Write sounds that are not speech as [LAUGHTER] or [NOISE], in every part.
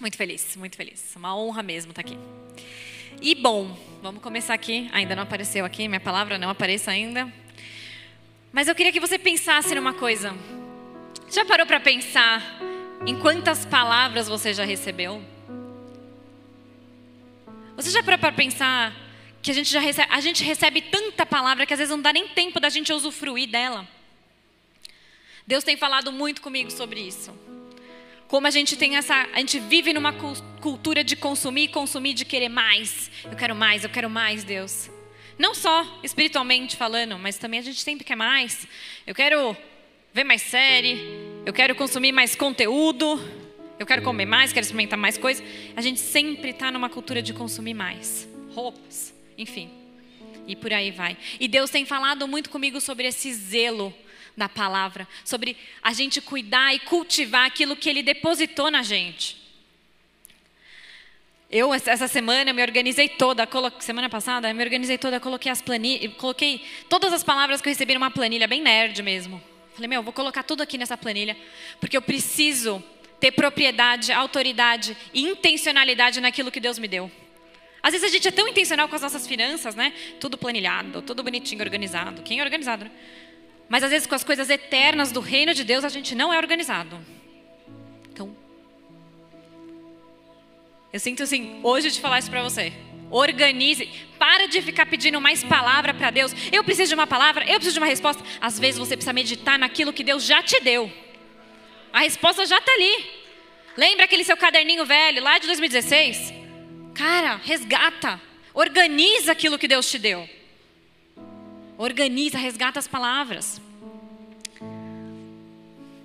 Muito feliz, muito feliz. Uma honra mesmo estar aqui. E bom, vamos começar aqui. Ainda não apareceu aqui, minha palavra não apareça ainda. Mas eu queria que você pensasse numa coisa. Já parou para pensar em quantas palavras você já recebeu? Você já parou para pensar que a gente já recebe, a gente recebe tanta palavra que às vezes não dá nem tempo da gente usufruir dela? Deus tem falado muito comigo sobre isso. Como a gente tem essa, a gente vive numa cultura de consumir, consumir, de querer mais. Eu quero mais, eu quero mais, Deus. Não só espiritualmente falando, mas também a gente sempre quer mais. Eu quero ver mais série, eu quero consumir mais conteúdo, eu quero comer mais, quero experimentar mais coisas. A gente sempre está numa cultura de consumir mais. Roupas, enfim. E por aí vai. E Deus tem falado muito comigo sobre esse zelo da palavra, sobre a gente cuidar e cultivar aquilo que Ele depositou na gente. Eu, essa semana, me organizei toda, semana passada, eu me organizei toda, coloquei as planilhas, coloquei todas as palavras que eu recebi numa planilha, bem nerd mesmo. Falei, meu, vou colocar tudo aqui nessa planilha, porque eu preciso ter propriedade, autoridade e intencionalidade naquilo que Deus me deu. Às vezes a gente é tão intencional com as nossas finanças, né? Tudo planilhado, tudo bonitinho, organizado. Quem é organizado, né? Mas às vezes com as coisas eternas do reino de Deus a gente não é organizado. Então, eu sinto assim, hoje de falar isso para você. Organize, para de ficar pedindo mais palavra para Deus. Eu preciso de uma palavra, eu preciso de uma resposta. Às vezes você precisa meditar naquilo que Deus já te deu. A resposta já está ali. Lembra aquele seu caderninho velho lá de 2016? Cara, resgata, organiza aquilo que Deus te deu. Organiza, resgata as palavras.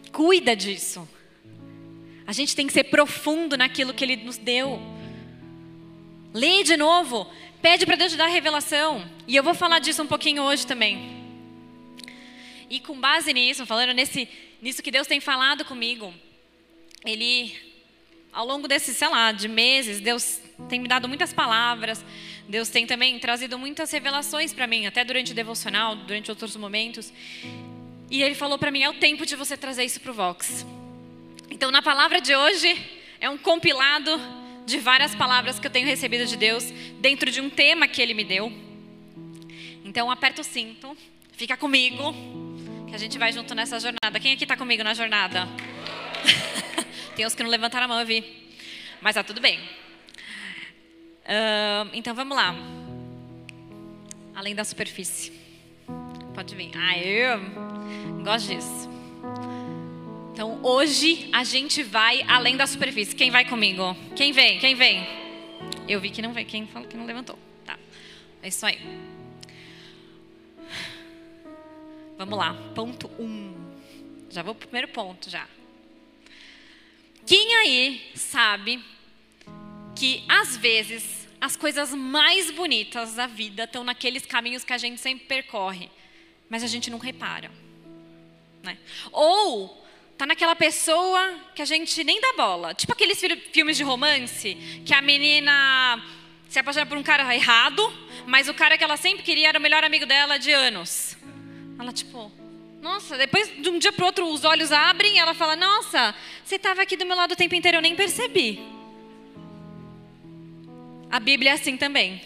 Cuida disso. A gente tem que ser profundo naquilo que Ele nos deu. Lê de novo. Pede para Deus te dar revelação. E eu vou falar disso um pouquinho hoje também. E com base nisso, falando nesse, nisso que Deus tem falado comigo, Ele, ao longo desses, sei lá, de meses, Deus tem me dado muitas palavras, Deus tem também trazido muitas revelações para mim, até durante o devocional, durante outros momentos. E ele falou para mim: é o tempo de você trazer isso para o Vox. Então, na palavra de hoje, é um compilado de várias palavras que eu tenho recebido de Deus dentro de um tema que ele me deu. Então, aperta o cinto, fica comigo, que a gente vai junto nessa jornada. Quem aqui está comigo na jornada? [LAUGHS] Tem uns que não levantaram a mão, eu vi. Mas tá tudo bem. Uh, então vamos lá. Além da superfície. Pode vir. Ah, eu gosto disso. Então hoje a gente vai além da superfície. Quem vai comigo? Quem vem? Quem vem? Eu vi que não veio. Quem falou que não levantou? Tá. É isso aí. Vamos lá. Ponto 1. Um. Já vou pro primeiro ponto já. Quem aí sabe que às vezes as coisas mais bonitas da vida estão naqueles caminhos que a gente sempre percorre, mas a gente não repara. Né? Ou tá naquela pessoa que a gente nem dá bola, tipo aqueles filmes de romance que a menina se apaixona por um cara errado, mas o cara que ela sempre queria era o melhor amigo dela de anos. Ela tipo, nossa, depois de um dia para outro os olhos abrem e ela fala: Nossa, você estava aqui do meu lado o tempo inteiro, eu nem percebi. A Bíblia é assim também.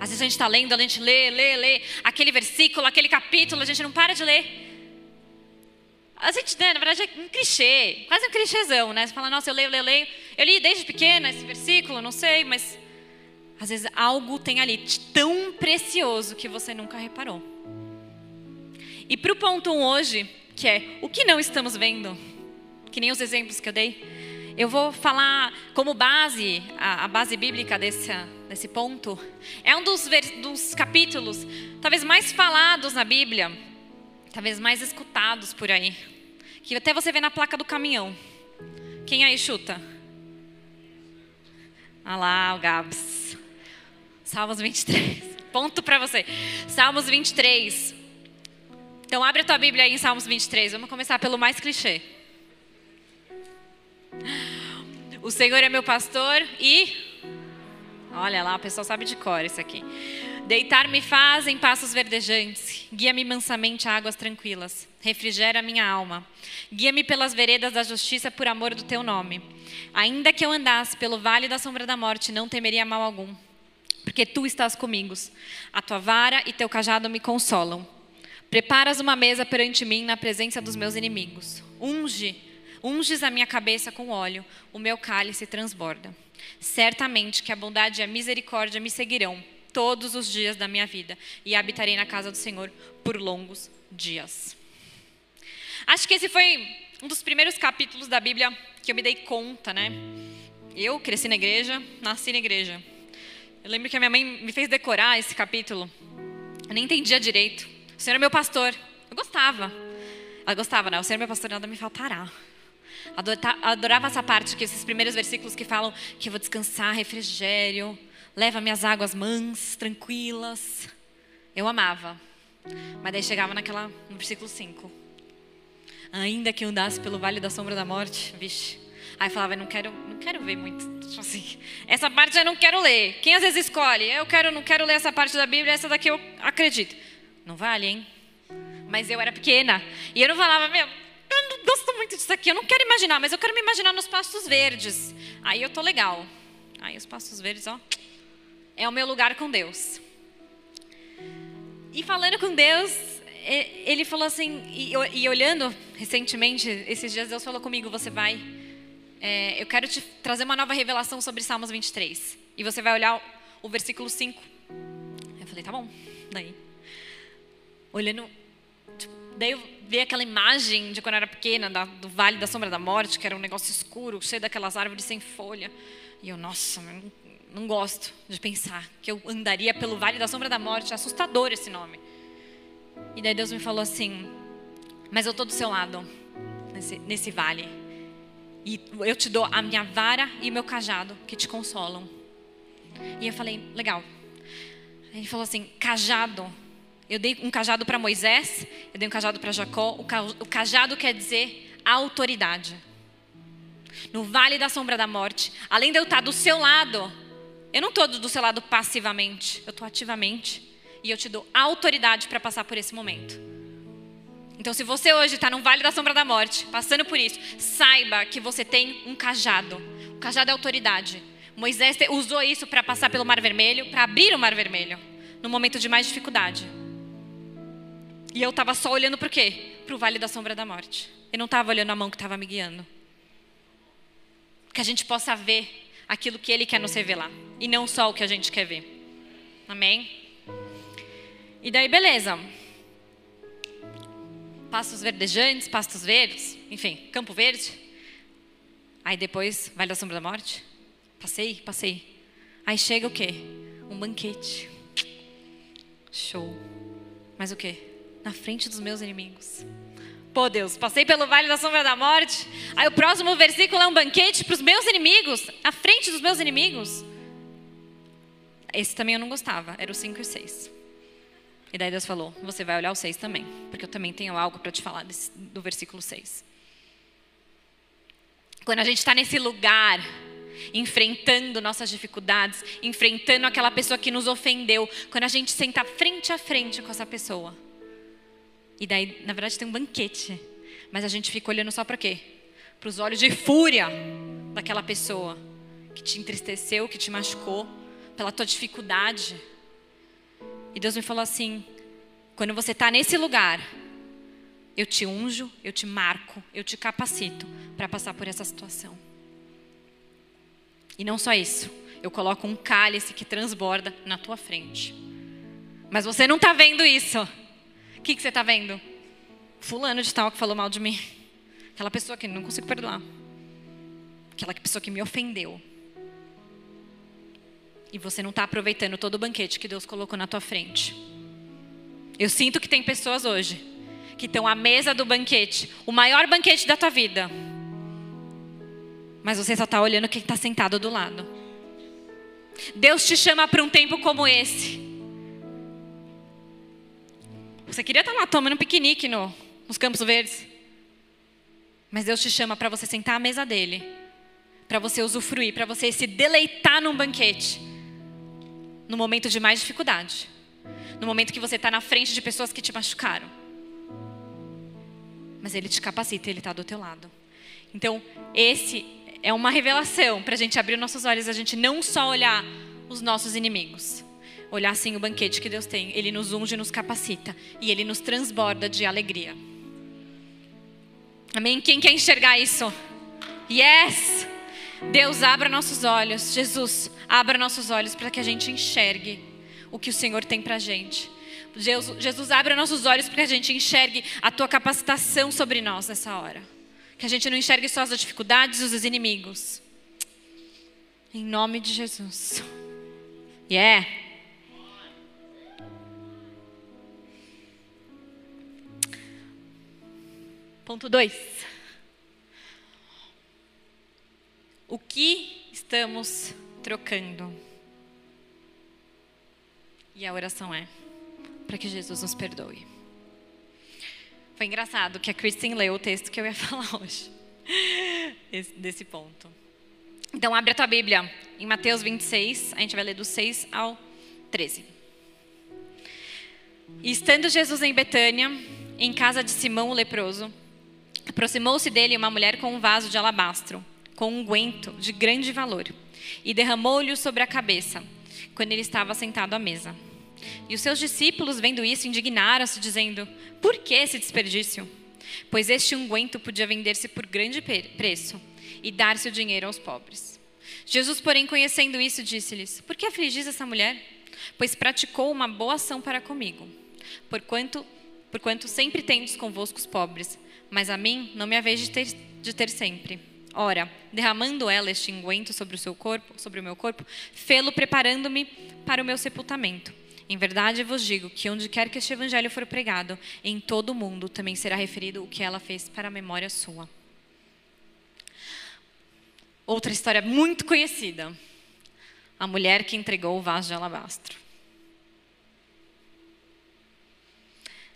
Às vezes a gente está lendo, a gente lê, lê, lê, aquele versículo, aquele capítulo, a gente não para de ler. A gente, né, na verdade, é um clichê, quase um clichêzão, né? Você fala, nossa, eu leio, leio, leio. Eu li desde pequena esse versículo, não sei, mas às vezes algo tem ali tão precioso que você nunca reparou. E para o ponto 1 um hoje, que é o que não estamos vendo, que nem os exemplos que eu dei, eu vou falar como base, a, a base bíblica desse, desse ponto. É um dos, dos capítulos talvez mais falados na Bíblia, talvez mais escutados por aí. Que até você vê na placa do caminhão. Quem aí chuta? Ah lá, o Gabs. Salmos 23. Ponto para você. Salmos 23. Então abre a tua Bíblia aí em Salmos 23. Vamos começar pelo mais clichê. O Senhor é meu pastor e. Olha lá, o pessoal sabe de cor isso aqui. Deitar-me faz em passos verdejantes, guia-me mansamente a águas tranquilas, refrigera minha alma. Guia-me pelas veredas da justiça por amor do teu nome. Ainda que eu andasse pelo vale da sombra da morte, não temeria mal algum, porque tu estás comigo. A tua vara e teu cajado me consolam. Preparas uma mesa perante mim na presença dos meus inimigos. Unge, unges a minha cabeça com óleo, o meu cálice transborda. Certamente que a bondade e a misericórdia me seguirão todos os dias da minha vida e habitarei na casa do Senhor por longos dias. Acho que esse foi um dos primeiros capítulos da Bíblia que eu me dei conta, né? Eu cresci na igreja, nasci na igreja. Eu lembro que a minha mãe me fez decorar esse capítulo. Eu nem entendia direito. O Senhor é meu pastor. Eu gostava. Ela gostava, né? O Senhor é meu pastor, nada me faltará. Adorava essa parte, que esses primeiros versículos que falam que eu vou descansar, refrigério, leva minhas águas mãs, tranquilas. Eu amava. Mas daí chegava naquela, no versículo 5. Ainda que eu andasse pelo vale da sombra da morte, vixe. Aí falava, não quero, não quero ver muito, tipo assim, essa parte eu não quero ler. Quem às vezes escolhe, eu quero, não quero ler essa parte da Bíblia, essa daqui eu acredito. Não vale, hein? Mas eu era pequena e eu não falava, meu, eu não gosto muito disso aqui, eu não quero imaginar, mas eu quero me imaginar nos pastos verdes. Aí eu tô legal. Aí os pastos verdes, ó, é o meu lugar com Deus. E falando com Deus, ele falou assim, e, olhando recentemente, esses dias Deus falou comigo: você vai, é, eu quero te trazer uma nova revelação sobre Salmos 23. E você vai olhar o, o versículo 5. Eu falei: tá bom. Daí, olhando, daí eu vi aquela imagem de quando eu era pequena, da, do Vale da Sombra da Morte, que era um negócio escuro, cheio daquelas árvores sem folha. E eu, nossa, não gosto de pensar que eu andaria pelo vale da sombra da morte. É assustador esse nome. E daí Deus me falou assim: Mas eu estou do seu lado, nesse, nesse vale. E eu te dou a minha vara e meu cajado que te consolam. E eu falei: Legal. Ele falou assim: Cajado. Eu dei um cajado para Moisés, eu dei um cajado para Jacó. O cajado quer dizer autoridade. No vale da sombra da morte, além de eu estar do seu lado, eu não estou do seu lado passivamente, eu estou ativamente. E eu te dou autoridade para passar por esse momento. Então, se você hoje está no vale da sombra da morte, passando por isso, saiba que você tem um cajado. O cajado é autoridade. Moisés usou isso para passar pelo Mar Vermelho, para abrir o Mar Vermelho, no momento de mais dificuldade. E eu estava só olhando para o quê? Para o vale da sombra da morte. Eu não estava olhando a mão que estava me guiando. Que a gente possa ver aquilo que Ele quer nos revelar e não só o que a gente quer ver. Amém? E daí, beleza. Pastos verdejantes, pastos verdes, enfim, campo verde. Aí depois, Vale da Sombra da Morte. Passei, passei. Aí chega o quê? Um banquete. Show. Mas o quê? Na frente dos meus inimigos. Pô, Deus, passei pelo vale da sombra da morte. Aí o próximo versículo é um banquete para os meus inimigos, à frente dos meus inimigos. Esse também eu não gostava, era o 5 e o 6. E daí Deus falou: Você vai olhar o 6 também, porque eu também tenho algo para te falar desse, do versículo 6. Quando a gente está nesse lugar, enfrentando nossas dificuldades, enfrentando aquela pessoa que nos ofendeu, quando a gente senta frente a frente com essa pessoa e daí, na verdade, tem um banquete. Mas a gente fica olhando só para quê? Para os olhos de fúria daquela pessoa que te entristeceu, que te machucou, pela tua dificuldade. E Deus me falou assim: quando você está nesse lugar, eu te unjo, eu te marco, eu te capacito para passar por essa situação. E não só isso, eu coloco um cálice que transborda na tua frente. Mas você não está vendo isso. O que, que você está vendo? Fulano de tal que falou mal de mim. Aquela pessoa que não consigo perdoar. Aquela pessoa que me ofendeu. E você não está aproveitando todo o banquete que Deus colocou na tua frente. Eu sinto que tem pessoas hoje que estão à mesa do banquete, o maior banquete da tua vida. Mas você só está olhando quem está sentado do lado. Deus te chama para um tempo como esse você queria estar lá tomando um piquenique no, nos Campos Verdes. Mas Deus te chama para você sentar à mesa dele, para você usufruir, para você se deleitar num banquete, no momento de mais dificuldade, no momento que você está na frente de pessoas que te machucaram. Mas Ele te capacita, Ele está do teu lado. Então, esse é uma revelação para a gente abrir nossos olhos, a gente não só olhar os nossos inimigos, olhar assim o banquete que Deus tem. Ele nos unge, nos capacita e ele nos transborda de alegria. Amém? Quem quer enxergar isso? Yes! Deus abra nossos olhos. Jesus, abra nossos olhos para que a gente enxergue o que o Senhor tem para a gente. Jesus, Jesus, abra nossos olhos para que a gente enxergue a tua capacitação sobre nós nessa hora. Que a gente não enxergue só as dificuldades e os inimigos. Em nome de Jesus. Yeah. Ponto 2. O que estamos trocando? E a oração é para que Jesus nos perdoe. Foi engraçado que a Kristen leu o texto que eu ia [LAUGHS] falar hoje, desse ponto. Então, abre a tua Bíblia em Mateus 26, a gente vai ler do 6 ao 13. E estando Jesus em Betânia, em casa de Simão o leproso, aproximou-se dele uma mulher com um vaso de alabastro, com um guento de grande valor, e derramou-lhe sobre a cabeça, quando ele estava sentado à mesa. E os seus discípulos, vendo isso, indignaram-se, dizendo: Por que esse desperdício? Pois este unguento podia vender-se por grande preço e dar-se o dinheiro aos pobres. Jesus, porém, conhecendo isso, disse-lhes: Por que afligis essa mulher? Pois praticou uma boa ação para comigo. Porquanto, porquanto sempre tendes convosco os pobres, mas a mim não me haveis de ter, de ter sempre. Ora, derramando ela este unguento sobre o seu corpo, sobre o meu corpo, fê-lo preparando-me para o meu sepultamento. Em verdade vos digo que onde quer que este evangelho for pregado, em todo o mundo também será referido o que ela fez para a memória sua. Outra história muito conhecida. A mulher que entregou o vaso de alabastro.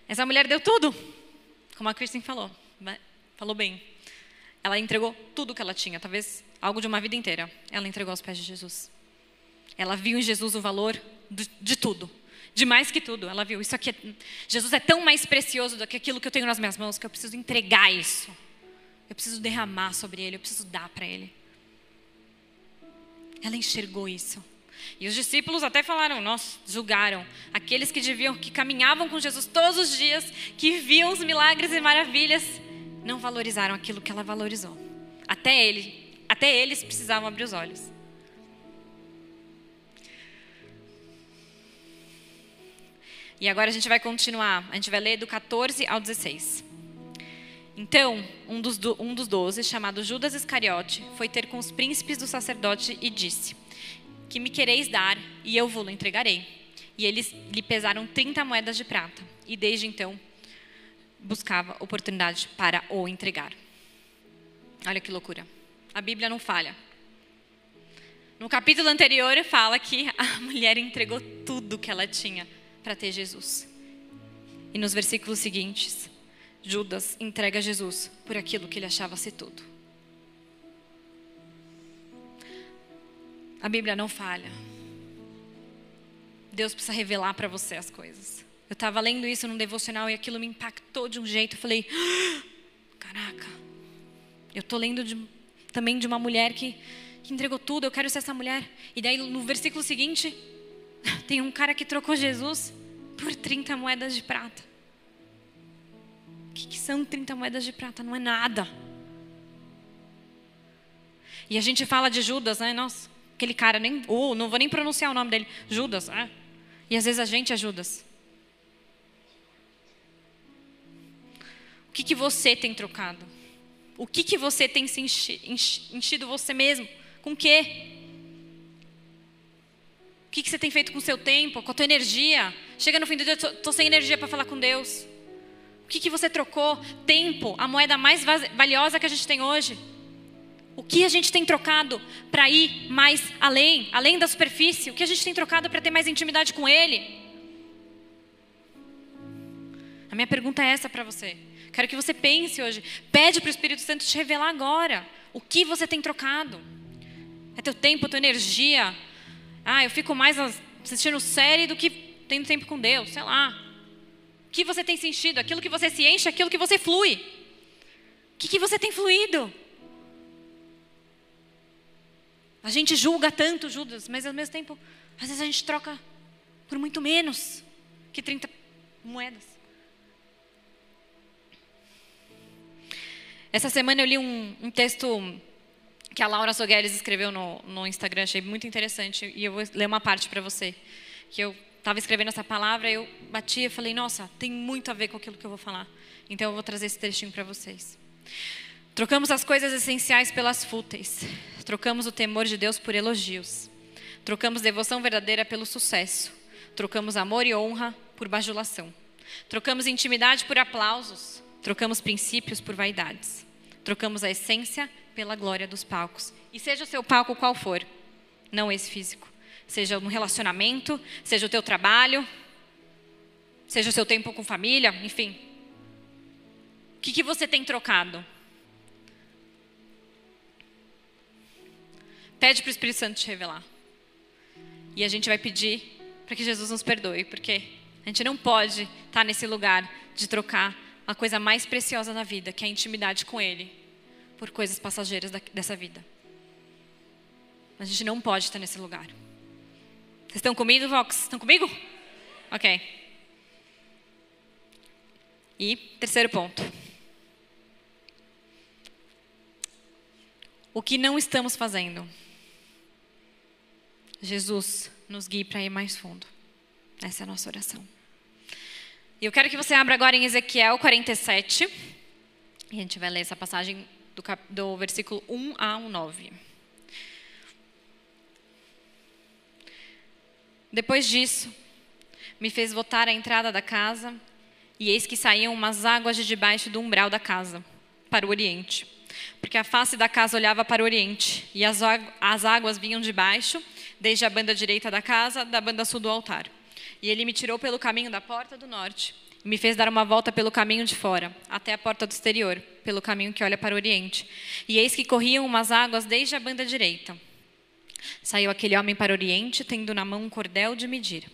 Essa mulher deu tudo, como a Kristen falou. Falou bem. Ela entregou tudo que ela tinha, talvez algo de uma vida inteira. Ela entregou aos pés de Jesus. Ela viu em Jesus o valor de, de tudo de mais que tudo. Ela viu, isso aqui, é, Jesus é tão mais precioso do que aquilo que eu tenho nas minhas mãos, que eu preciso entregar isso. Eu preciso derramar sobre ele, eu preciso dar para ele. Ela enxergou isso. E os discípulos até falaram, nós julgaram aqueles que deviam, que caminhavam com Jesus todos os dias, que viam os milagres e maravilhas, não valorizaram aquilo que ela valorizou. Até ele, até eles precisavam abrir os olhos. E agora a gente vai continuar. A gente vai ler do 14 ao 16. Então, um dos, do, um dos doze, chamado Judas Iscariote, foi ter com os príncipes do sacerdote e disse: Que me quereis dar, e eu vou-lo entregarei. E eles lhe pesaram 30 moedas de prata. E desde então, buscava oportunidade para o entregar. Olha que loucura. A Bíblia não falha. No capítulo anterior, fala que a mulher entregou tudo que ela tinha para ter Jesus. E nos versículos seguintes, Judas entrega Jesus por aquilo que ele achava ser tudo. A Bíblia não falha. Deus precisa revelar para você as coisas. Eu estava lendo isso num devocional e aquilo me impactou de um jeito. Eu falei, ah, caraca, eu estou lendo de, também de uma mulher que, que entregou tudo, eu quero ser essa mulher. E daí no versículo seguinte, [LAUGHS] tem um cara que trocou Jesus por 30 moedas de prata. O que, que são 30 moedas de prata? Não é nada. E a gente fala de Judas, né? Nossa, aquele cara, nem, oh, não vou nem pronunciar o nome dele. Judas, é. E às vezes a gente é Judas. Que, que você tem trocado? O que, que você tem se enchido você mesmo? Com o quê? que, que você tem feito com o seu tempo, com a tua energia? Chega no fim do dia, estou sem energia para falar com Deus. O que, que você trocou? Tempo, a moeda mais valiosa que a gente tem hoje. O que a gente tem trocado para ir mais além, além da superfície? O que a gente tem trocado para ter mais intimidade com Ele? A minha pergunta é essa para você. Quero que você pense hoje. Pede para o Espírito Santo te revelar agora. O que você tem trocado? É teu tempo, tua energia, ah, eu fico mais assistindo série do que tendo tempo com Deus, sei lá. O que você tem sentido? Aquilo que você se enche, aquilo que você flui. O que, que você tem fluído? A gente julga tanto Judas, mas ao mesmo tempo, às vezes a gente troca por muito menos que 30 moedas. Essa semana eu li um, um texto que a Laura Sogueres escreveu no, no Instagram, achei muito interessante, e eu vou ler uma parte para você. Que eu estava escrevendo essa palavra, eu bati e falei, nossa, tem muito a ver com aquilo que eu vou falar. Então eu vou trazer esse trechinho para vocês. Trocamos as coisas essenciais pelas fúteis. Trocamos o temor de Deus por elogios. Trocamos devoção verdadeira pelo sucesso. Trocamos amor e honra por bajulação. Trocamos intimidade por aplausos. Trocamos princípios por vaidades. Trocamos a essência pela glória dos palcos. E seja o seu palco qual for, não esse físico. Seja no relacionamento, seja o teu trabalho, seja o seu tempo com família, enfim. O que, que você tem trocado? Pede para o Espírito Santo te revelar. E a gente vai pedir para que Jesus nos perdoe, porque a gente não pode estar tá nesse lugar de trocar a coisa mais preciosa da vida, que é a intimidade com Ele, por coisas passageiras dessa vida. A gente não pode estar nesse lugar. Vocês estão comigo, Vox? Estão comigo? Ok. E terceiro ponto. O que não estamos fazendo? Jesus nos guie para ir mais fundo. Essa é a nossa oração. E eu quero que você abra agora em Ezequiel 47. E a gente vai ler essa passagem do, cap... do versículo 1 a 9. Depois disso, me fez voltar à entrada da casa, e eis que saíam umas águas de debaixo do umbral da casa, para o oriente. Porque a face da casa olhava para o oriente, e as, as águas vinham de baixo desde a banda direita da casa, da banda sul do altar. E ele me tirou pelo caminho da porta do norte, e me fez dar uma volta pelo caminho de fora, até a porta do exterior, pelo caminho que olha para o oriente. E eis que corriam umas águas desde a banda direita. Saiu aquele homem para o oriente, tendo na mão um cordel de medir.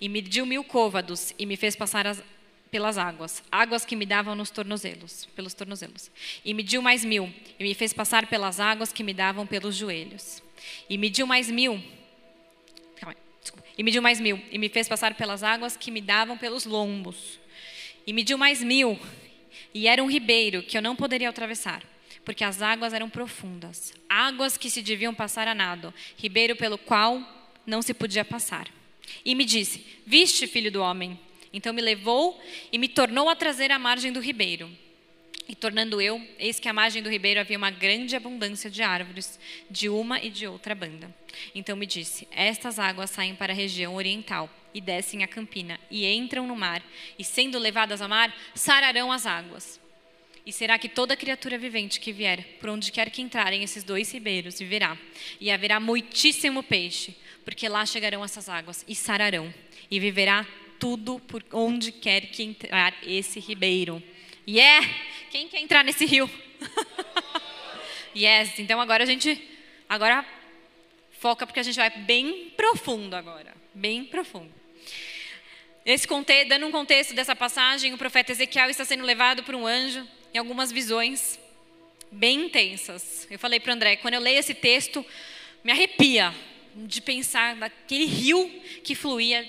E mediu mil côvados, e me fez passar as, pelas águas, águas que me davam nos tornozelos, pelos tornozelos. E mediu mais mil, e me fez passar pelas águas que me davam pelos joelhos. E mediu mais mil, e mediu mais mil, e me fez passar pelas águas que me davam pelos lombos. E mediu mais mil, e era um ribeiro que eu não poderia atravessar, porque as águas eram profundas, águas que se deviam passar a nado, ribeiro pelo qual não se podia passar. E me disse: Viste, filho do homem? Então me levou e me tornou a trazer à margem do ribeiro. E tornando eu, eis que à margem do ribeiro havia uma grande abundância de árvores, de uma e de outra banda. Então me disse: Estas águas saem para a região oriental e descem a campina e entram no mar, e sendo levadas ao mar, sararão as águas. E será que toda criatura vivente que vier, por onde quer que entrarem esses dois ribeiros, viverá. E haverá muitíssimo peixe, porque lá chegarão essas águas e sararão. E viverá tudo por onde quer que entrar esse ribeiro. Yeah! quem quer entrar nesse rio? [LAUGHS] yes, então agora a gente agora foca porque a gente vai bem profundo agora, bem profundo. Esse dando um contexto dessa passagem, o profeta Ezequiel está sendo levado por um anjo em algumas visões bem intensas. Eu falei para o André, quando eu leio esse texto, me arrepia de pensar naquele rio que fluía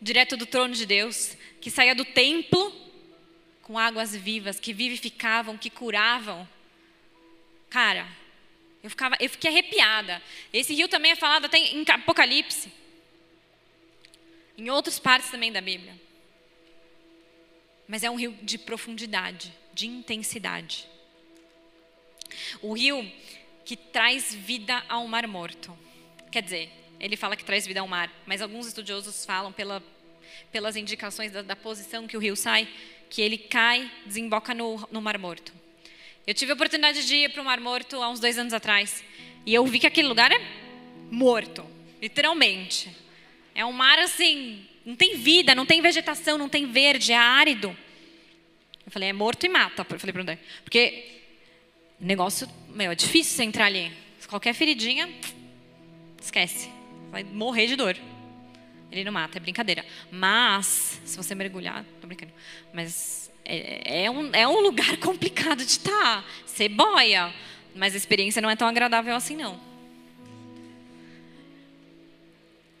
direto do trono de Deus, que saía do templo com águas vivas que vivificavam, que curavam. Cara, eu, ficava, eu fiquei arrepiada. Esse rio também é falado até em Apocalipse. Em outras partes também da Bíblia. Mas é um rio de profundidade, de intensidade. O rio que traz vida ao mar morto. Quer dizer, ele fala que traz vida ao mar, mas alguns estudiosos falam pela, pelas indicações da, da posição que o rio sai, que ele cai, desemboca no, no Mar Morto. Eu tive a oportunidade de ir para o Mar Morto há uns dois anos atrás. E eu vi que aquele lugar é morto, literalmente. É um mar assim, não tem vida, não tem vegetação, não tem verde, é árido. Eu falei, é morto e mata. Eu falei para André. Porque negócio, meu, é difícil você entrar ali. Qualquer feridinha, esquece. Vai morrer de dor. Ele não mata, é brincadeira. Mas, se você mergulhar, tô brincando. Mas é, é um, é um lugar [LAUGHS] complicado de estar. Você boia. Mas a experiência não é tão agradável assim, não.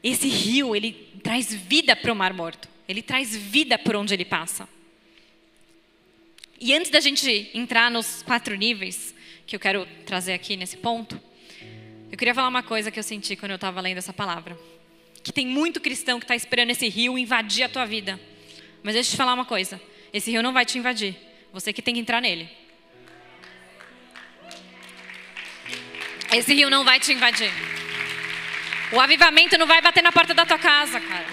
esse rio, ele traz vida para o Mar Morto. Ele traz vida por onde ele passa. E antes da gente entrar nos quatro níveis que eu quero trazer aqui nesse ponto, eu queria falar uma coisa que eu senti quando eu estava lendo essa palavra. Que tem muito cristão que está esperando esse rio invadir a tua vida. Mas deixa eu te falar uma coisa: esse rio não vai te invadir. Você que tem que entrar nele. Esse rio não vai te invadir. O avivamento não vai bater na porta da tua casa, cara.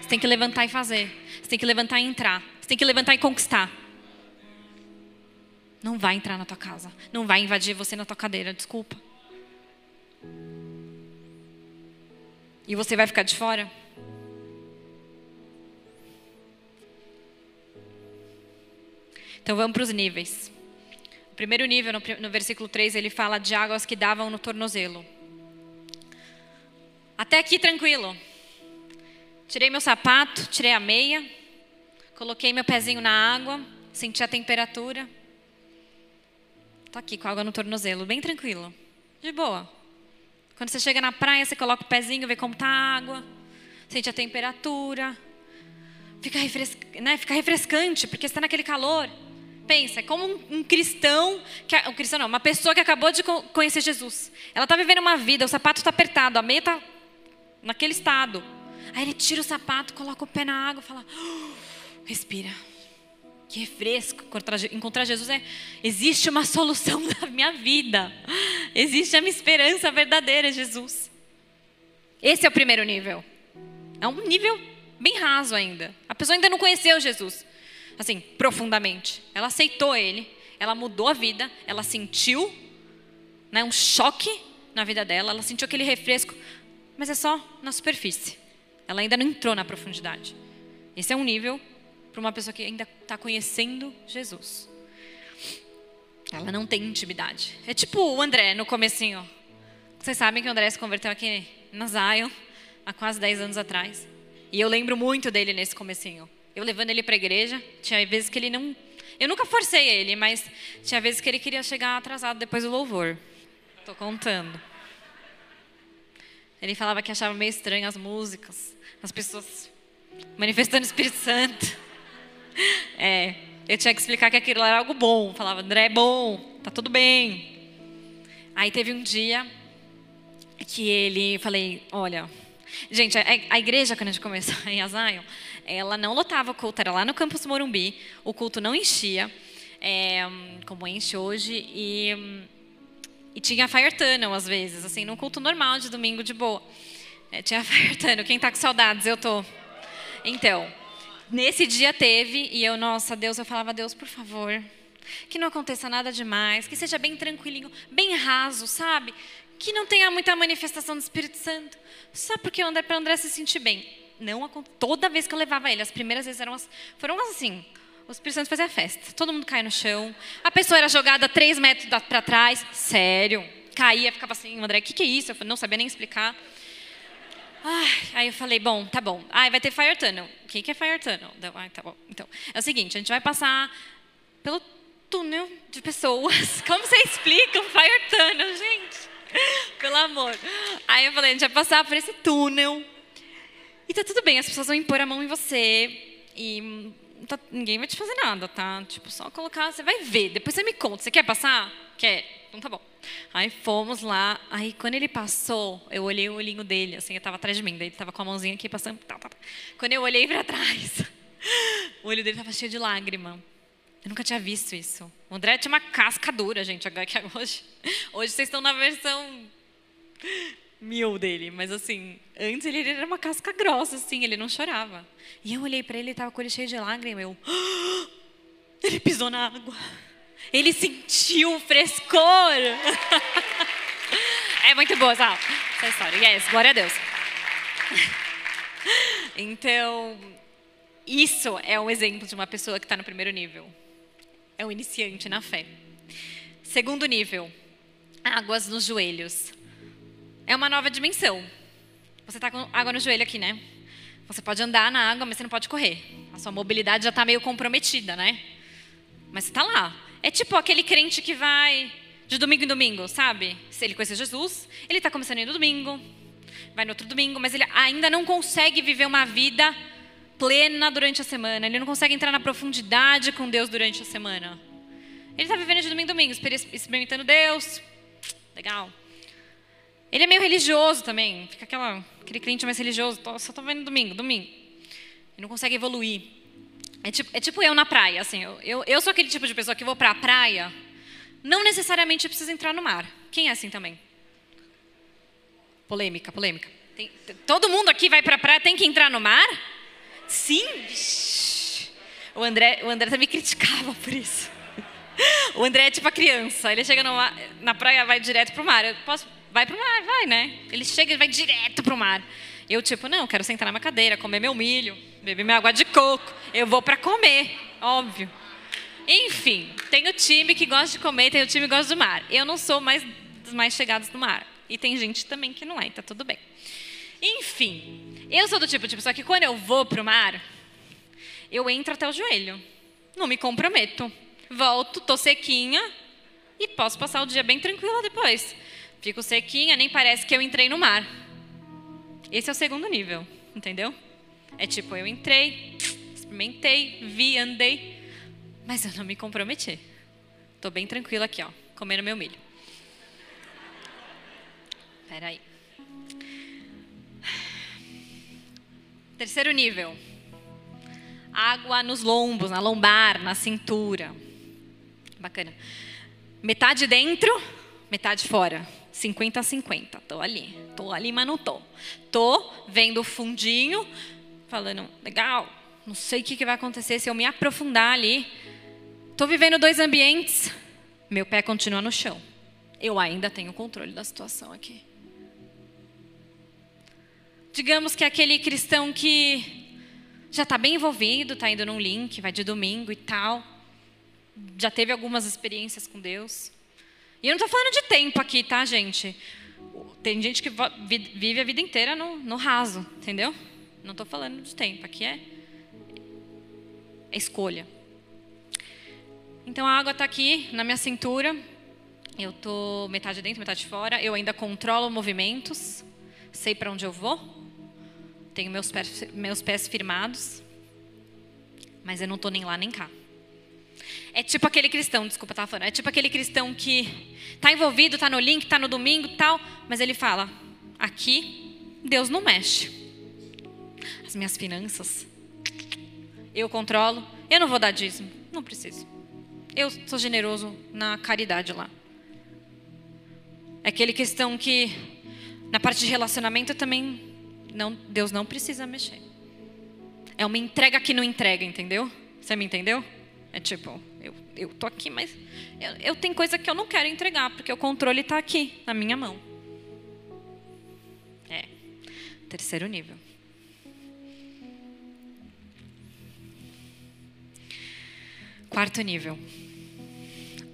Você tem que levantar e fazer. Você tem que levantar e entrar. Você tem que levantar e conquistar. Não vai entrar na tua casa. Não vai invadir você na tua cadeira, desculpa. E você vai ficar de fora? Então vamos para os níveis. O primeiro nível, no, no versículo 3, ele fala de águas que davam no tornozelo. Até aqui tranquilo. Tirei meu sapato, tirei a meia, coloquei meu pezinho na água, senti a temperatura. Tô aqui com água no tornozelo, bem tranquilo. De boa. Quando você chega na praia, você coloca o pezinho, vê como tá a água, sente a temperatura. Fica, né? Fica refrescante, porque está naquele calor. Pensa, é como um, um cristão, que, um cristão não, uma pessoa que acabou de conhecer Jesus. Ela está vivendo uma vida, o sapato está apertado, a meia está naquele estado. Aí ele tira o sapato, coloca o pé na água, fala, oh, respira. Que refresco. Encontrar Jesus é. Existe uma solução [LAUGHS] na minha vida. Existe a minha esperança verdadeira, Jesus. Esse é o primeiro nível. É um nível bem raso ainda. A pessoa ainda não conheceu Jesus assim, profundamente. Ela aceitou ele, ela mudou a vida, ela sentiu né, um choque na vida dela, ela sentiu aquele refresco, mas é só na superfície. Ela ainda não entrou na profundidade. Esse é um nível para uma pessoa que ainda está conhecendo Jesus. Ela não tem intimidade. É tipo o André no comecinho. Vocês sabem que o André se converteu aqui na Zion há quase 10 anos atrás. E eu lembro muito dele nesse comecinho eu levando ele para a igreja. Tinha vezes que ele não. Eu nunca forcei ele, mas tinha vezes que ele queria chegar atrasado depois do louvor. Tô contando. Ele falava que achava meio estranho as músicas, as pessoas manifestando o Espírito Santo. É, eu tinha que explicar que aquilo era algo bom. Falava, André, é bom, tá tudo bem. Aí teve um dia que ele, falei, olha, gente, a, a igreja quando a gente começou [LAUGHS] em Azaio, ela não lotava o culto, era lá no campus Morumbi, o culto não enchia, é, como enche hoje, e, e tinha fire tunnel às vezes, assim, num culto normal de domingo de boa. É, tinha fire tunnel, quem está com saudades? Eu tô. Então, nesse dia teve, e eu, nossa, Deus, eu falava, Deus, por favor, que não aconteça nada demais, que seja bem tranquilinho, bem raso, sabe? Que não tenha muita manifestação do Espírito Santo. Só porque o André, para o André se sentir bem não toda vez que eu levava ele, as primeiras vezes eram foram assim. O Espírito Santo fazia festa. Todo mundo caía no chão. A pessoa era jogada três metros para trás. Sério. Caía, ficava assim, André, o que, que é isso? Eu não sabia nem explicar. Ai, aí eu falei, bom, tá bom. Ah, vai ter Fire Tunnel. O que, que é Fire Tunnel? Ah, tá bom. Então, é o seguinte, a gente vai passar pelo túnel de pessoas. [LAUGHS] Como você explica um Fire Tunnel, gente? Pelo amor. Aí eu falei, a gente vai passar por esse túnel e tá tudo bem, as pessoas vão impor a mão em você e tá, ninguém vai te fazer nada, tá? Tipo, só colocar, você vai ver. Depois você me conta. Você quer passar? Quer? Então tá bom. Aí fomos lá. Aí quando ele passou, eu olhei o olhinho dele, assim, ele tava atrás de mim. Daí ele tava com a mãozinha aqui passando. Tá, tá, tá. Quando eu olhei para trás, [LAUGHS] o olho dele tava cheio de lágrima. Eu nunca tinha visto isso. O André tinha uma casca dura, gente. Agora que hoje, hoje vocês estão na versão mil dele, mas assim, antes ele era uma casca grossa, assim, ele não chorava. E eu olhei para ele, ele tava com ele cheio de lágrimas, eu, [GASPS] ele pisou na água. Ele sentiu o frescor. é muito boa essa, essa história. Yes, glória a Deus. Então, isso é um exemplo de uma pessoa que está no primeiro nível. É um iniciante na fé. Segundo nível, águas nos joelhos é uma nova dimensão. Você está com água no joelho aqui, né? Você pode andar na água, mas você não pode correr. A sua mobilidade já está meio comprometida, né? Mas você está lá. É tipo aquele crente que vai de domingo em domingo, sabe? Se ele conhecer Jesus, ele está começando a ir no domingo. vai no outro domingo, mas ele ainda não consegue viver uma vida plena durante a semana. Ele não consegue entrar na profundidade com Deus durante a semana. Ele está vivendo de domingo em domingo, experimentando Deus. Legal. Ele é meio religioso também. Fica aquela, aquele cliente mais religioso. Só estou vendo domingo, domingo. Ele não consegue evoluir. É tipo, é tipo eu na praia. Assim, eu, eu, eu sou aquele tipo de pessoa que vou para a praia. Não necessariamente precisa entrar no mar. Quem é assim também? Polêmica, polêmica. Tem, todo mundo aqui vai para a praia, tem que entrar no mar? Sim. O André, o André também criticava [LAUGHS] por isso. O André é tipo a criança. Ele chega na praia, vai direto pro mar. Eu posso, vai pro mar, vai, né? Ele chega e vai direto pro mar. Eu tipo, não, quero sentar na minha cadeira, comer meu milho, beber minha água de coco. Eu vou para comer, óbvio. Enfim, tem o time que gosta de comer, tem o time que gosta do mar. Eu não sou mais dos mais chegados do mar. E tem gente também que não é, tá tudo bem. Enfim, eu sou do tipo de pessoa que quando eu vou pro mar, eu entro até o joelho. Não me comprometo volto, tô sequinha e posso passar o dia bem tranquila depois. Fico sequinha, nem parece que eu entrei no mar. Esse é o segundo nível, entendeu? É tipo, eu entrei, experimentei, vi, andei, mas eu não me comprometi. Tô bem tranquila aqui, ó, comendo meu milho. Espera aí. Terceiro nível. Água nos lombos, na lombar, na cintura. Bacana. Metade dentro, metade fora. 50 a 50. Tô ali. Tô ali, mas não tô. Tô vendo o fundinho, falando, legal, não sei o que vai acontecer se eu me aprofundar ali. Tô vivendo dois ambientes. Meu pé continua no chão. Eu ainda tenho controle da situação aqui. Digamos que aquele cristão que já está bem envolvido, está indo num link, vai de domingo e tal já teve algumas experiências com Deus. E eu não estou falando de tempo aqui, tá, gente? Tem gente que vive a vida inteira no, no raso, entendeu? Não estou falando de tempo, aqui é, é escolha. Então a água está aqui na minha cintura, eu estou metade dentro, metade fora, eu ainda controlo movimentos, sei para onde eu vou, tenho meus pés, meus pés firmados, mas eu não estou nem lá nem cá. É tipo aquele cristão, desculpa, estava falando. É tipo aquele cristão que está envolvido, está no link, está no domingo tal, mas ele fala: aqui Deus não mexe. As minhas finanças, eu controlo, eu não vou dar dízimo, não preciso. Eu sou generoso na caridade lá. É aquele cristão que, na parte de relacionamento, também não, Deus não precisa mexer. É uma entrega que não entrega, entendeu? Você me entendeu? É tipo, eu, eu tô aqui, mas eu, eu tenho coisa que eu não quero entregar, porque o controle está aqui, na minha mão. É, terceiro nível. Quarto nível.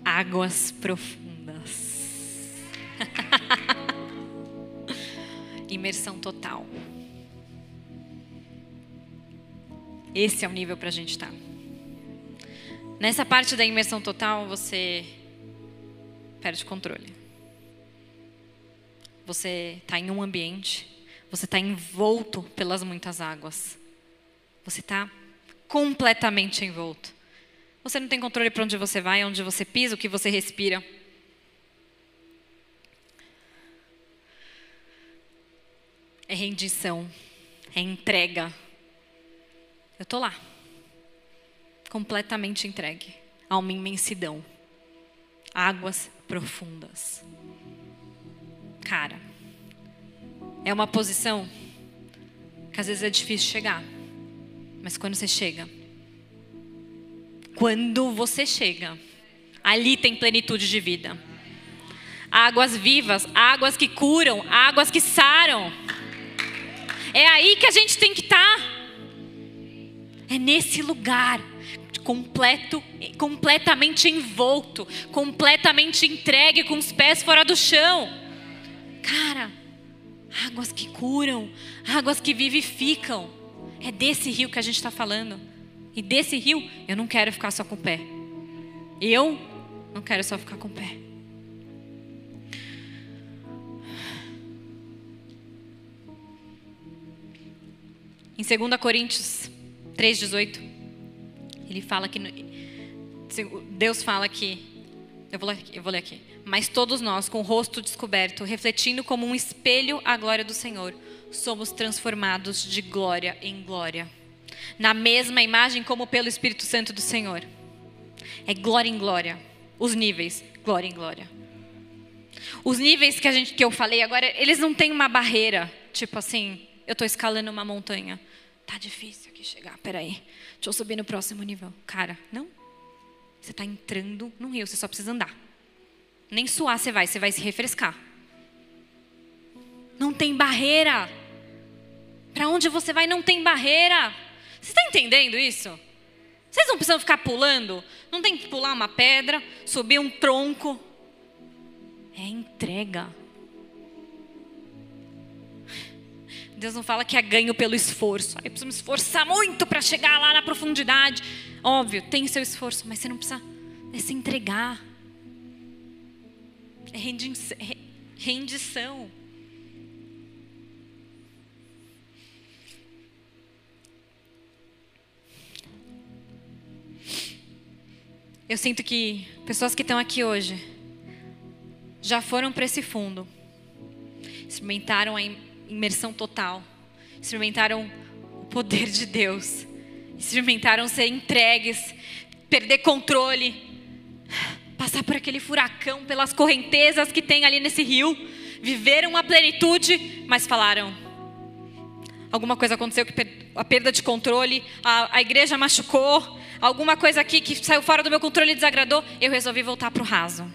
Águas profundas. [LAUGHS] Imersão total. Esse é o nível para a gente estar. Tá. Nessa parte da imersão total, você perde controle. Você está em um ambiente, você está envolto pelas muitas águas. Você está completamente envolto. Você não tem controle para onde você vai, onde você pisa, o que você respira. É rendição, é entrega. Eu estou lá completamente entregue a uma imensidão, águas profundas. Cara, é uma posição que às vezes é difícil chegar, mas quando você chega, quando você chega, ali tem plenitude de vida. Águas vivas, águas que curam, águas que saram. É aí que a gente tem que estar. Tá. É nesse lugar completo, completamente envolto, completamente entregue, com os pés fora do chão. Cara, águas que curam, águas que vivificam. É desse rio que a gente está falando. E desse rio, eu não quero ficar só com o pé. Eu não quero só ficar com o pé. Em 2 Coríntios 3,18, ele fala que. Deus fala que. Eu vou, eu vou ler aqui. Mas todos nós, com o rosto descoberto, refletindo como um espelho a glória do Senhor, somos transformados de glória em glória, na mesma imagem como pelo Espírito Santo do Senhor. É glória em glória, os níveis, glória em glória. Os níveis que a gente que eu falei agora, eles não têm uma barreira, tipo assim, eu estou escalando uma montanha. Tá difícil aqui chegar, peraí. Deixa eu subir no próximo nível. Cara, não. Você está entrando num rio, você só precisa andar. Nem suar você vai, você vai se refrescar. Não tem barreira. Para onde você vai não tem barreira. Você está entendendo isso? Vocês não precisam ficar pulando. Não tem que pular uma pedra, subir um tronco. É entrega. Deus não fala que é ganho pelo esforço. Eu preciso me esforçar muito para chegar lá na profundidade. Óbvio, tem seu esforço, mas você não precisa é se entregar. É rendição. Eu sinto que pessoas que estão aqui hoje já foram para esse fundo, experimentaram a imersão total, experimentaram o poder de Deus, experimentaram ser entregues, perder controle, passar por aquele furacão, pelas correntezas que tem ali nesse rio, viveram a plenitude, mas falaram: alguma coisa aconteceu que a perda de controle, a, a igreja machucou, alguma coisa aqui que saiu fora do meu controle e desagradou, eu resolvi voltar para o raso.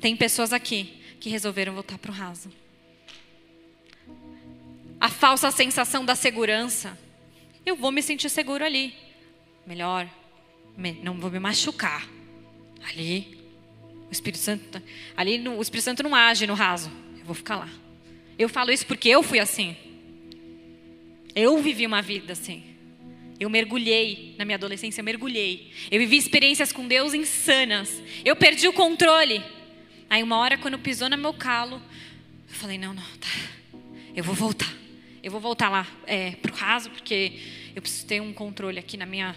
Tem pessoas aqui que resolveram voltar para o raso. A falsa sensação da segurança. Eu vou me sentir seguro ali. Melhor, não vou me machucar. Ali, o Espírito Santo, ali o Espírito Santo não age no raso. Eu vou ficar lá. Eu falo isso porque eu fui assim. Eu vivi uma vida assim. Eu mergulhei na minha adolescência, eu mergulhei. Eu vivi experiências com Deus insanas. Eu perdi o controle. Aí uma hora, quando pisou no meu calo, eu falei, não, não, tá. Eu vou voltar. Eu vou voltar lá é, para o raso, porque eu preciso ter um controle aqui na minha,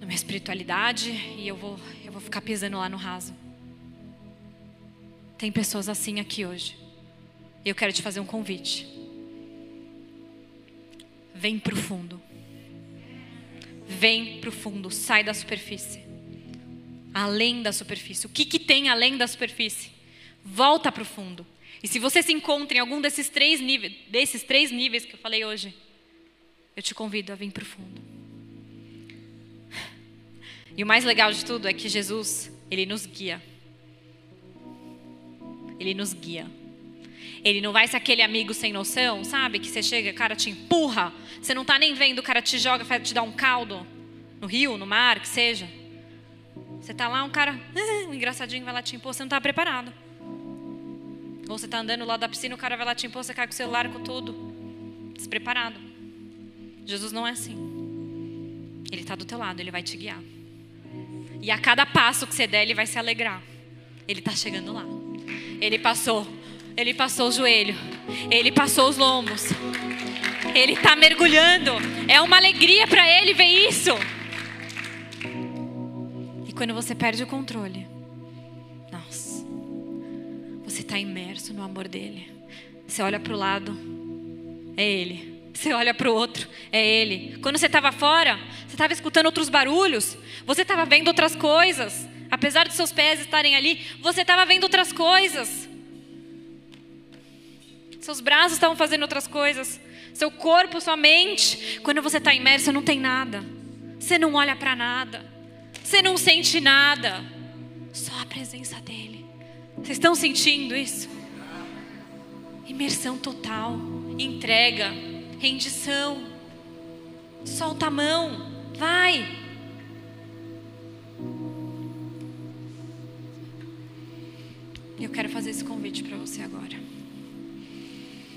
na minha espiritualidade e eu vou, eu vou ficar pisando lá no raso. Tem pessoas assim aqui hoje. Eu quero te fazer um convite. Vem para o fundo. Vem para o fundo, sai da superfície além da superfície. O que, que tem além da superfície? Volta para o fundo. E se você se encontra em algum desses três níveis, desses três níveis que eu falei hoje, eu te convido a vir para o fundo. E o mais legal de tudo é que Jesus, ele nos guia. Ele nos guia. Ele não vai ser aquele amigo sem noção, sabe? Que você chega, o cara te empurra, você não está nem vendo, o cara te joga, te dar um caldo no rio, no mar, que seja. Você está lá, um cara, um [LAUGHS] engraçadinho, vai lá te impor, você não está preparado. Ou você está andando lá da piscina, o cara vai lá te impor, você cai com o celular, com tudo. Despreparado. Jesus não é assim. Ele está do teu lado, ele vai te guiar. E a cada passo que você der, ele vai se alegrar. Ele está chegando lá. Ele passou, ele passou o joelho, ele passou os lombos. Ele está mergulhando. É uma alegria para ele ver isso quando você perde o controle. Está imerso no amor dele. Você olha para o lado, é ele. Você olha para o outro, é ele. Quando você estava fora, você estava escutando outros barulhos, você estava vendo outras coisas. Apesar de seus pés estarem ali, você estava vendo outras coisas. Seus braços estavam fazendo outras coisas. Seu corpo, sua mente. Quando você está imerso, não tem nada. Você não olha para nada. Você não sente nada, só a presença dEle. Vocês estão sentindo isso? Imersão total, entrega, rendição. Solta a mão, vai. Eu quero fazer esse convite para você agora.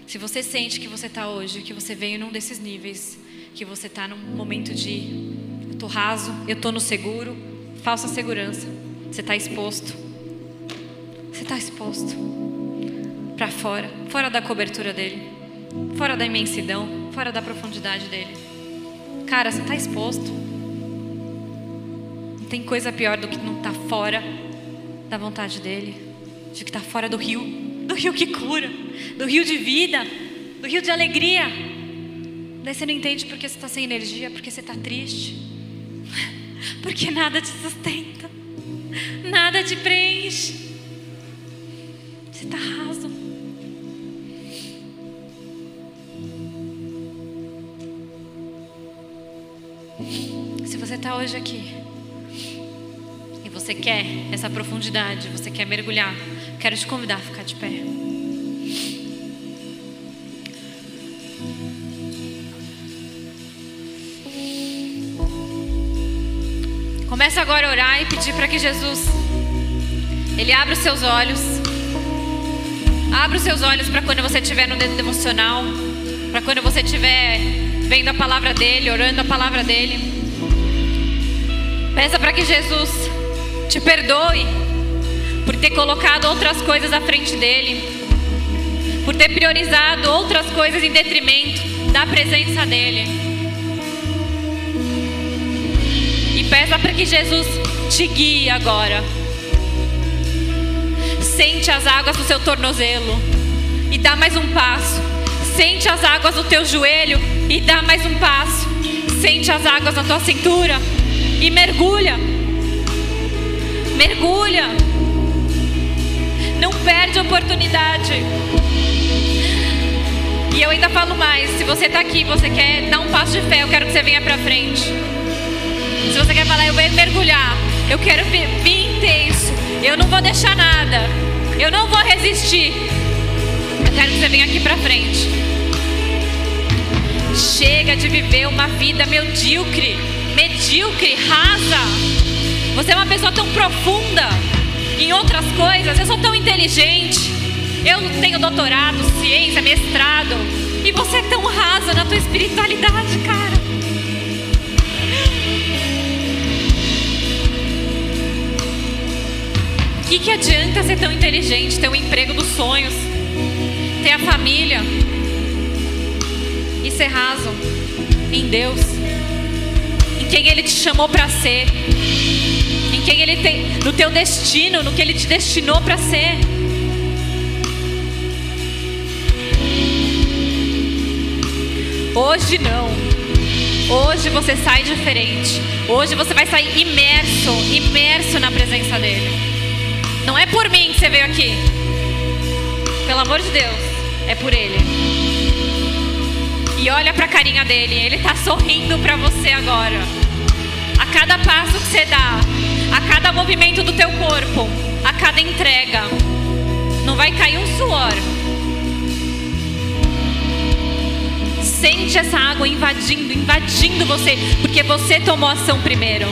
Se você sente que você está hoje, que você veio num desses níveis, que você está num momento de tô raso, eu tô no seguro, falsa segurança. Você está exposto. Você está exposto para fora, fora da cobertura dele, fora da imensidão. fora da profundidade dele. Cara, você está exposto. Não tem coisa pior do que não estar tá fora da vontade dele, de que está fora do rio, do rio que cura, do rio de vida, do rio de alegria. Daí você não entende porque você está sem energia, porque você está triste, [LAUGHS] porque nada te sustenta, nada te preenche. Você está raso. Se você está hoje aqui e você quer essa profundidade, você quer mergulhar, quero te convidar a ficar de pé. Começa agora a orar e pedir para que Jesus ele abra os seus olhos. Abra os seus olhos para quando você estiver no devocional, para quando você estiver vendo a palavra dele, orando a palavra dele. Peça para que Jesus te perdoe por ter colocado outras coisas à frente dele, por ter priorizado outras coisas em detrimento da presença dele. E peça para que Jesus te guie agora. Sente as águas do seu tornozelo e dá mais um passo. Sente as águas do teu joelho e dá mais um passo. Sente as águas na tua cintura e mergulha. Mergulha. Não perde a oportunidade. E eu ainda falo mais. Se você está aqui, você quer dar um passo de fé, eu quero que você venha para frente. Se você quer falar, eu venho mergulhar. Eu quero vir, intenso. Eu não vou deixar nada. Eu não vou resistir. Eu quero que você venha aqui para frente. Chega de viver uma vida medíocre, medíocre, rasa. Você é uma pessoa tão profunda em outras coisas. Eu sou tão inteligente. Eu tenho doutorado, ciência, mestrado. E você é tão rasa na tua espiritualidade, cara. Que, que adianta ser tão inteligente, ter um emprego dos sonhos, ter a família e ser raso em Deus, em quem Ele te chamou para ser, em quem Ele tem, no teu destino, no que Ele te destinou para ser. Hoje não. Hoje você sai diferente. Hoje você vai sair imerso, imerso na presença dele. Não é por mim que você veio aqui. Pelo amor de Deus, é por ele. E olha para a carinha dele, ele está sorrindo para você agora. A cada passo que você dá, a cada movimento do teu corpo, a cada entrega, não vai cair um suor. Sente essa água invadindo, invadindo você, porque você tomou ação primeiro.